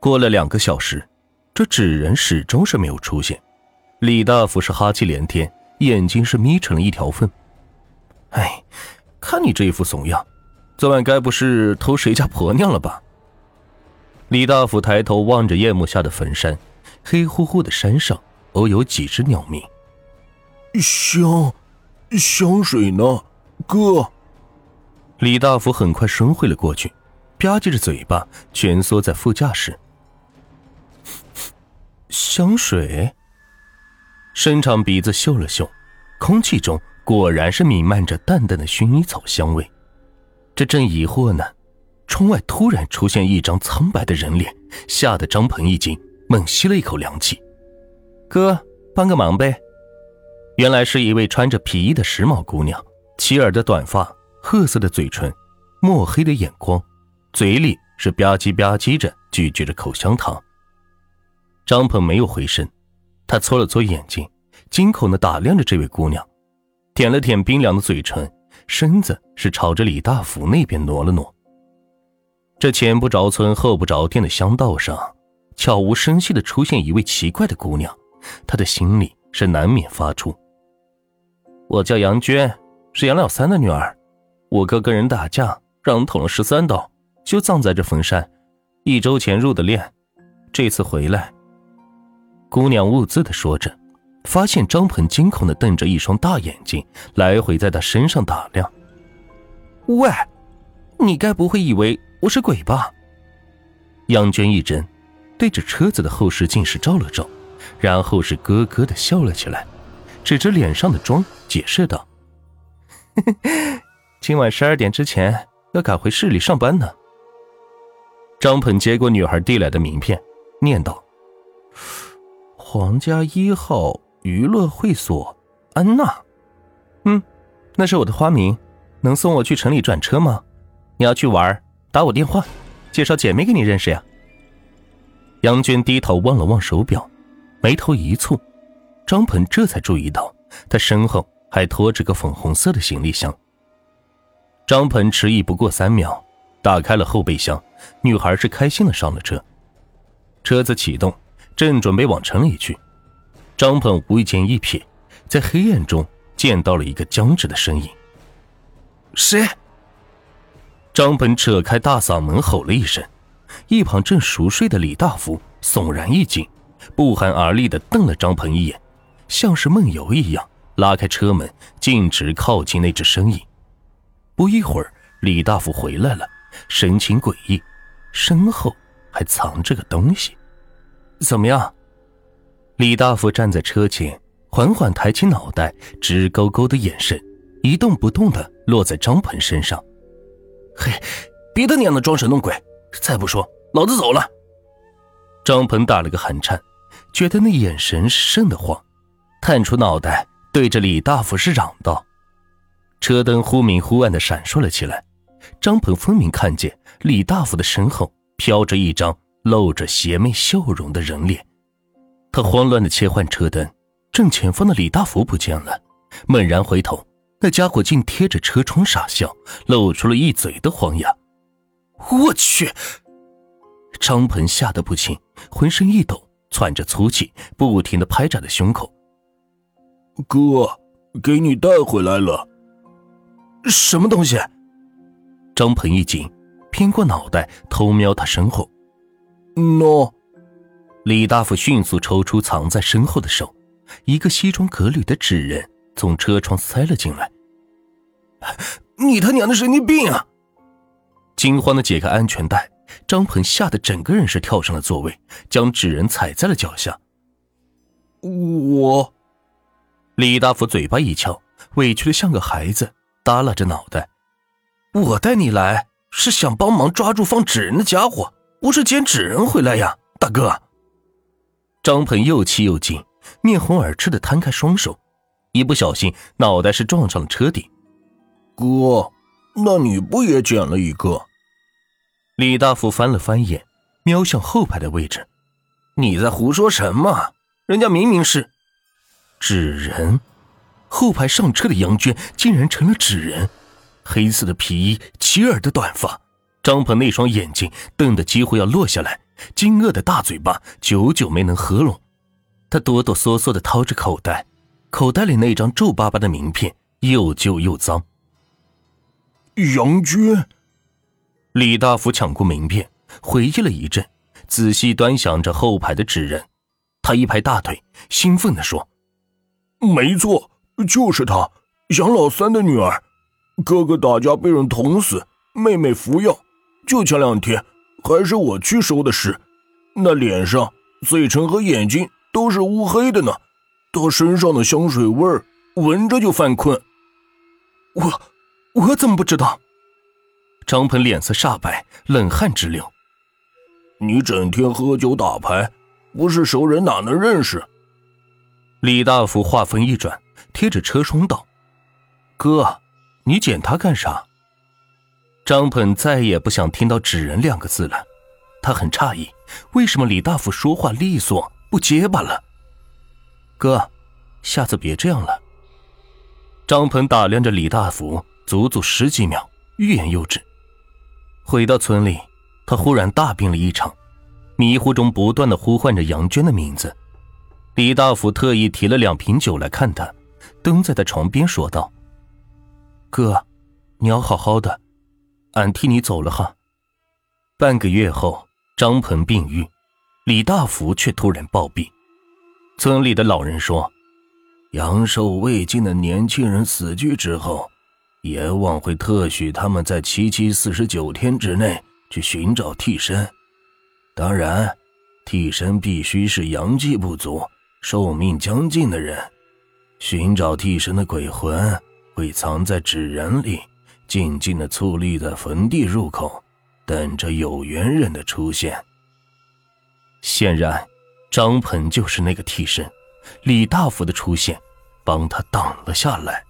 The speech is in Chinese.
过了两个小时，这纸人始终是没有出现。李大福是哈气连天，眼睛是眯成了一条缝。哎，看你这一副怂样，昨晚该不是偷谁家婆娘了吧？李大福抬头望着夜幕下的坟山，黑乎乎的山上偶有几只鸟鸣。香，香水呢，哥？李大福很快伸回了过去，吧唧着嘴巴蜷缩在副驾驶。香水。伸长鼻子嗅了嗅，空气中果然是弥漫着淡淡的薰衣草香味。这正疑惑呢，窗外突然出现一张苍白的人脸，吓得张鹏一惊，猛吸了一口凉气。哥，帮个忙呗。原来是一位穿着皮衣的时髦姑娘，齐耳的短发，褐色的嘴唇，墨黑的眼光，嘴里是吧唧吧唧着咀嚼着口香糖。张鹏没有回身。他搓了搓眼睛，惊恐的打量着这位姑娘，舔了舔冰凉的嘴唇，身子是朝着李大福那边挪了挪。这前不着村后不着店的乡道上，悄无声息的出现一位奇怪的姑娘，他的心里是难免发出。我叫杨娟，是杨老三的女儿，我哥跟人打架，让人捅了十三刀，就葬在这坟山。一周前入的殓，这次回来。姑娘兀自的说着，发现张鹏惊恐的瞪着一双大眼睛，来回在他身上打量。喂，你该不会以为我是鬼吧？杨娟一怔，对着车子的后视镜是照了照，然后是咯咯的笑了起来，指着脸上的妆解释道：“ 今晚十二点之前要赶回市里上班呢。”张鹏接过女孩递来的名片，念道。皇家一号娱乐会所，安娜。嗯，那是我的花名。能送我去城里转车吗？你要去玩，打我电话，介绍姐妹给你认识呀。杨娟低头望了望手表，眉头一蹙。张鹏这才注意到，他身后还拖着个粉红色的行李箱。张鹏迟疑不过三秒，打开了后备箱，女孩是开心的上了车。车子启动。正准备往城里去，张鹏无意间一瞥，在黑暗中见到了一个僵直的身影。谁？张鹏扯开大嗓门吼了一声，一旁正熟睡的李大福悚然一惊，不寒而栗的瞪了张鹏一眼，像是梦游一样拉开车门，径直靠近那只身影。不一会儿，李大福回来了，神情诡异，身后还藏着个东西。怎么样？李大福站在车前，缓缓抬起脑袋，直勾勾的眼神一动不动的落在张鹏身上。嘿，别他娘的装神弄鬼！再不说，老子走了！张鹏打了个寒颤，觉得那眼神是瘆得慌，探出脑袋对着李大福是嚷道：“车灯忽明忽暗的闪烁了起来，张鹏分明看见李大福的身后飘着一张。”露着邪魅笑容的人脸，他慌乱的切换车灯，正前方的李大福不见了，猛然回头，那家伙竟贴着车窗傻笑，露出了一嘴的黄牙。我去！张鹏吓得不轻，浑身一抖，喘着粗气，不停的拍着的胸口。哥，给你带回来了。什么东西？张鹏一惊，偏过脑袋偷瞄他身后。喏，李大夫迅速抽出藏在身后的手，一个西装革履的纸人从车窗塞了进来。你他娘的神经病啊！惊慌的解开安全带，张鹏吓得整个人是跳上了座位，将纸人踩在了脚下。我，李大夫嘴巴一翘，委屈的像个孩子，耷拉着脑袋。我带你来是想帮忙抓住放纸人的家伙。不是捡纸人回来呀，大哥！张鹏又气又惊，面红耳赤的摊开双手，一不小心脑袋是撞上了车顶。哥，那你不也捡了一个？李大福翻了翻眼，瞄向后排的位置。你在胡说什么？人家明明是纸人。后排上车的杨娟竟然成了纸人，黑色的皮衣，齐耳的短发。张鹏那双眼睛瞪得几乎要落下来，惊愕的大嘴巴久久没能合拢。他哆哆嗦嗦的掏着口袋，口袋里那张皱巴巴的名片又旧又脏。杨娟，李大福抢过名片，回忆了一阵，仔细端详着后排的纸人，他一拍大腿，兴奋地说：“没错，就是她，杨老三的女儿。哥哥打架被人捅死，妹妹服药，就前两天，还是我去收的尸。那脸上、嘴唇和眼睛。”都是乌黑的呢，他身上的香水味儿，闻着就犯困。我，我怎么不知道？张鹏脸色煞白，冷汗直流。你整天喝酒打牌，不是熟人哪能认识？李大福话锋一转，贴着车窗道：“哥，你捡他干啥？”张鹏再也不想听到“纸人”两个字了，他很诧异，为什么李大福说话利索？不结巴了，哥，下次别这样了。张鹏打量着李大福，足足十几秒，欲言又止。回到村里，他忽然大病了一场，迷糊中不断的呼唤着杨娟的名字。李大福特意提了两瓶酒来看他，蹲在他床边说道：“哥，你要好好的，俺替你走了哈。”半个月后，张鹏病愈。李大福却突然暴毙。村里的老人说：“阳寿未尽的年轻人死去之后，阎王会特许他们在七七四十九天之内去寻找替身。当然，替身必须是阳气不足、寿命将近的人。寻找替身的鬼魂会藏在纸人里，静静的矗立在坟地入口，等着有缘人的出现。”显然，张鹏就是那个替身，李大福的出现，帮他挡了下来。